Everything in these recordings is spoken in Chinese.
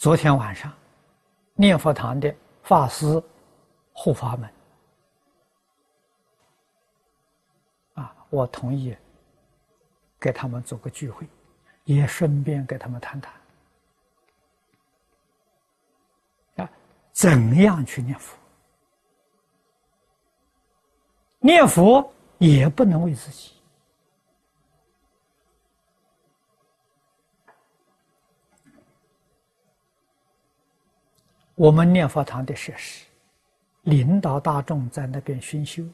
昨天晚上，念佛堂的法师、护法们，啊，我同意给他们做个聚会，也顺便给他们谈谈，啊，怎样去念佛？念佛也不能为自己。我们念佛堂的设施，领导大众在那边熏修，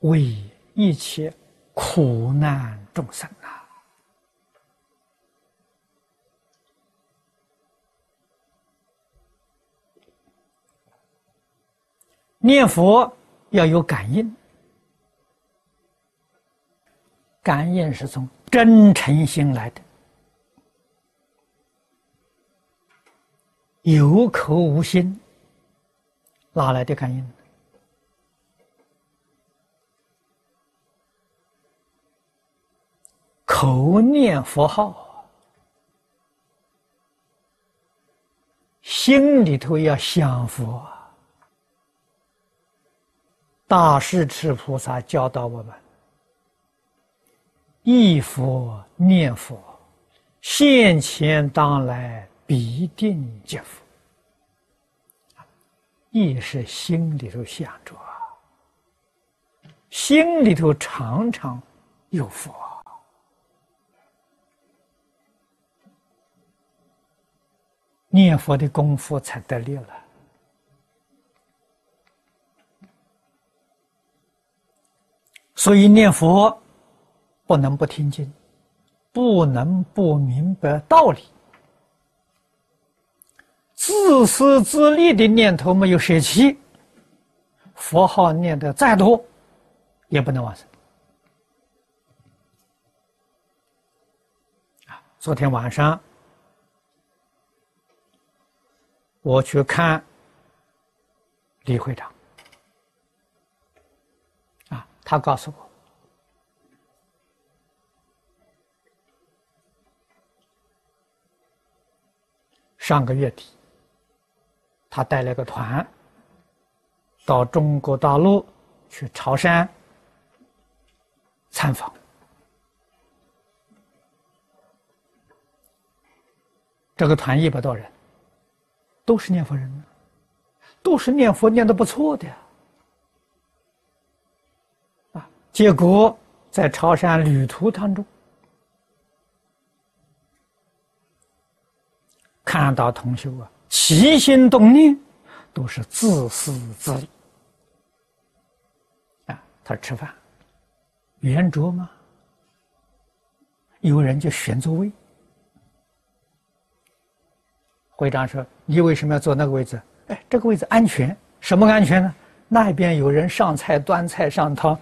为一切苦难众生啊！念佛要有感应，感应是从真诚心来的。有口无心，哪来的感应？口念佛号，心里头要想佛。大势至菩萨教导我们：忆佛念佛，现前当来。必定接福，亦是心里头想着，心里头常常有佛，念佛的功夫才得力了。所以念佛不能不听经，不能不明白道理。自私自利的念头没有舍弃，佛号念的再多，也不能往生。啊，昨天晚上我去看李会长，啊，他告诉我，上个月底。他带了个团到中国大陆去潮汕参访，这个团一百多人，都是念佛人，都是念佛念的不错的啊。结果在潮汕旅途当中，看到同修啊。起心动念都是自私自利啊！他吃饭圆桌吗？有人就选座位。会长说：“你为什么要坐那个位置？哎，这个位置安全。什么安全呢？那边有人上菜端菜上汤，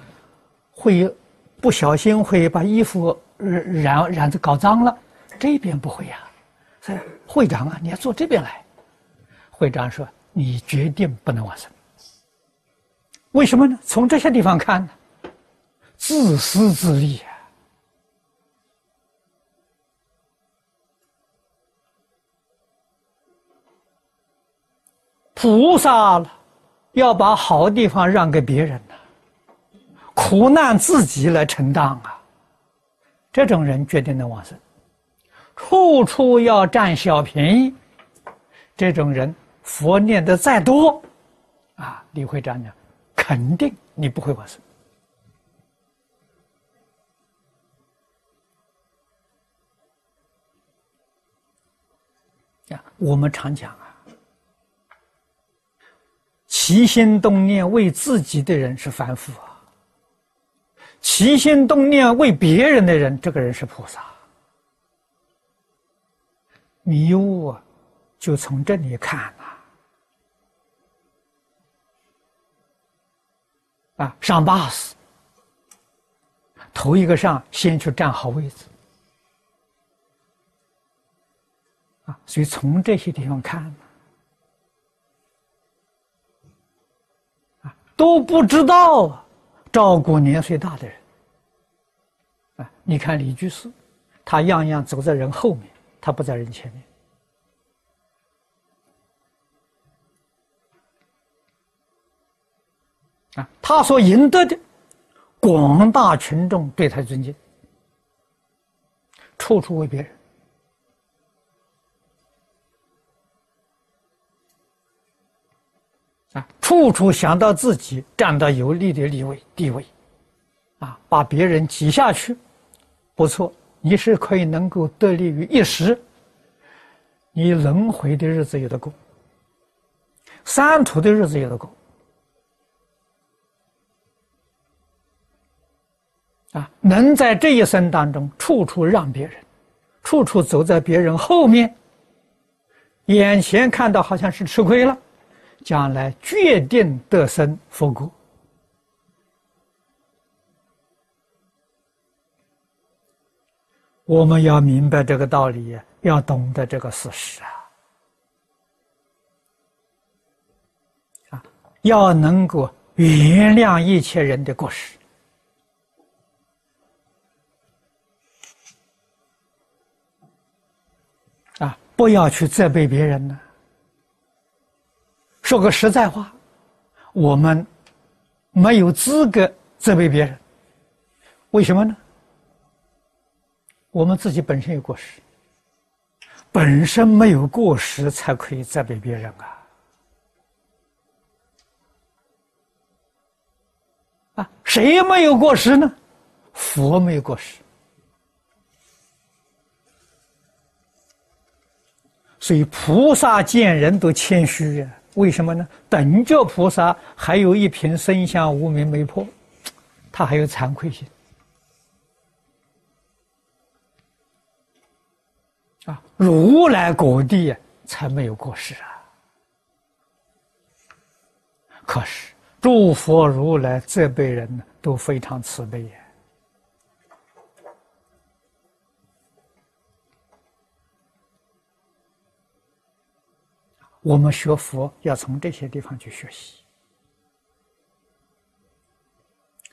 会不小心会把衣服染染子搞脏了。这边不会呀。所以会长啊，你要坐这边来。”会长说：“你决定不能往生，为什么呢？从这些地方看呢，自私自利啊！菩萨，要把好地方让给别人呢，苦难自己来承担啊！这种人决定能往生，处处要占小便宜，这种人。”佛念的再多，啊，李会长讲，肯定你不会往生。啊，我们常讲啊，起心动念为自己的人是凡夫啊，起心动念为别人的人，这个人是菩萨。迷雾啊，就从这里看。啊，上 bus，，头一个上，先去占好位置。啊，所以从这些地方看，啊，都不知道照顾年岁大的人。啊，你看李居士，他样样走在人后面，他不在人前面啊，他所赢得的广大群众对他尊敬，处处为别人啊，处处想到自己占到有利的地位地位，啊，把别人挤下去，不错。你是可以能够得利于一时，你轮回的日子有的过，三途的日子有的过，啊，能在这一生当中处处让别人，处处走在别人后面，眼前看到好像是吃亏了，将来决定得生佛果。我们要明白这个道理，要懂得这个事实啊！啊，要能够原谅一切人的过失不要去责备别人呢。说个实在话，我们没有资格责备别人，为什么呢？我们自己本身有过失，本身没有过失才可以责备别人啊！啊，谁没有过失呢？佛没有过失，所以菩萨见人都谦虚呀。为什么呢？等觉菩萨还有一瓶生香无名没破，他还有惭愧心。啊，如来果地才没有过失啊！可是诸佛如来这辈人呢，都非常慈悲呀。我们学佛要从这些地方去学习。